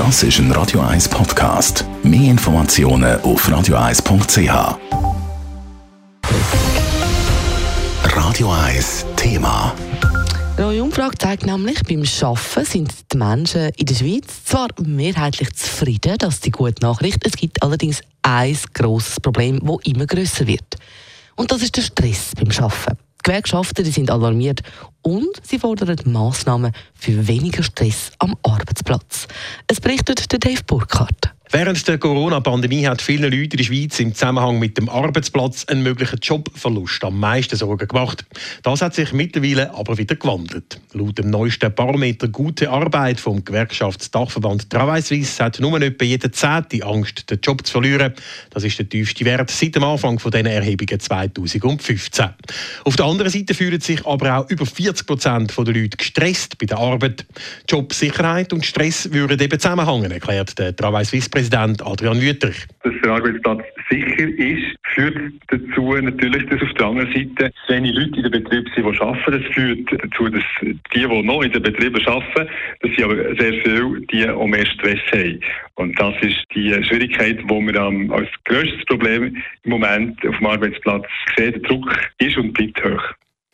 Das ist ein Radio 1 Podcast. Mehr Informationen auf radio1.ch. Radio 1 Thema. Eine neue Umfrage zeigt nämlich, beim Arbeiten sind die Menschen in der Schweiz zwar mehrheitlich zufrieden, das ist die gute Nachricht, es gibt allerdings ein grosses Problem, das immer grösser wird. Und das ist der Stress beim Arbeiten. Die Gewerkschaften die sind alarmiert und sie fordern Massnahmen für weniger Stress am Arbeitsplatz. Es berichtet der Dave Burkhardt. Während der Corona-Pandemie hat vielen Leuten in der Schweiz im Zusammenhang mit dem Arbeitsplatz einen möglichen Jobverlust am meisten Sorgen gemacht. Das hat sich mittlerweile aber wieder gewandelt. Laut dem neuesten Parameter Gute Arbeit vom Gewerkschaftsdachverband Travail hat nur etwa jeder Zehnte Angst, den Job zu verlieren. Das ist der tiefste Wert seit dem Anfang von diesen Erhebungen 2015. Auf der anderen Seite fühlen sich aber auch über 40 Prozent der Leute gestresst bei der Arbeit. Jobsicherheit und Stress würden eben zusammenhängen, erklärt der Travail Suisse Präsident Adrian Wüttrich. Dass der Arbeitsplatz sicher ist, führt dazu natürlich, dass auf der anderen Seite wenige Leute in den Betrieben sind, die arbeiten. Das führt dazu, dass die, die noch in den Betrieben arbeiten, dass sie aber sehr viel, die auch mehr Stress haben. Und das ist die Schwierigkeit, die wir als grösstes Problem im Moment auf dem Arbeitsplatz sehen. Der Druck ist und bleibt hoch.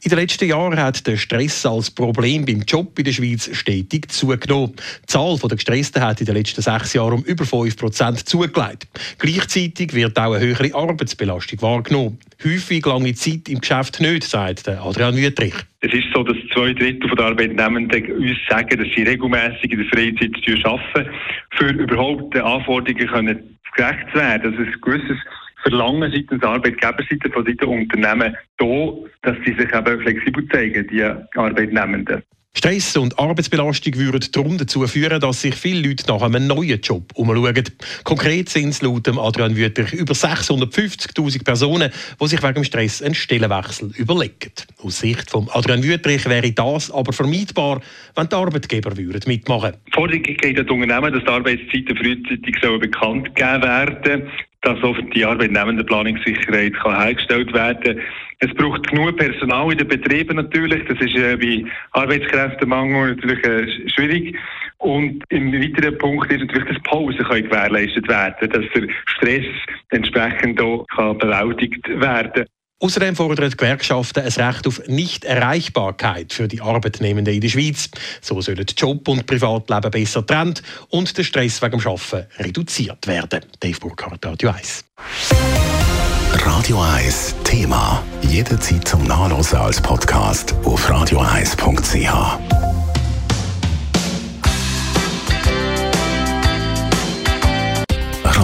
In den letzten Jahren hat der Stress als Problem beim Job in der Schweiz stetig zugenommen. Die Zahl der Gestressten hat in den letzten sechs Jahren um über 5% zugelegt. Gleichzeitig wird auch eine höhere Arbeitsbelastung wahrgenommen. Häufig lange Zeit im Geschäft nicht, sagt Adrian Wüttrich. Es ist so, dass zwei Drittel der Arbeitnehmenden uns sagen, dass sie regelmäßig in der Freizeit arbeiten, für überhaupt den Anforderungen gerecht zu werden. Also ein gewisses Verlangen seitens Arbeitgeberseite von Seiten Unternehmen da, dass sie sich eben flexibel zeigen, die Arbeitnehmenden. Stress und Arbeitsbelastung würden darum dazu führen, dass sich viele Leute nach einem neuen Job umschauen. Konkret sind es laut Adrian Wüther über 650.000 Personen, die sich wegen Stress einen Stellenwechsel überlegen. Aus Sicht von Adrian Wüthrich wäre das aber vermeidbar, wenn die Arbeitgeber würden mitmachen würden. Die Forderung geht an die Unternehmen, dass die Arbeitszeiten frühzeitig bekannt gegeben werden dass für die Arbeitnehmende Planungssicherheit kann hergestellt werden Es braucht genug Personal in den Betrieben natürlich. Das ist äh, bei Arbeitskräftemangel natürlich äh, schwierig. Und im weiteren Punkt ist natürlich, dass Pausen gewährleistet werden dass der Stress entsprechend auch kann bewältigt werden. Außerdem fordern die Gewerkschaften ein Recht auf Nichterreichbarkeit für die Arbeitnehmenden in der Schweiz. So sollen Job und Privatleben besser trennt und der Stress wegen dem Arbeiten reduziert werden. Dave Burkhardt, Radio 1. Radio 1 Thema. Jederzeit zum Nachlesen als Podcast auf radio1.ch.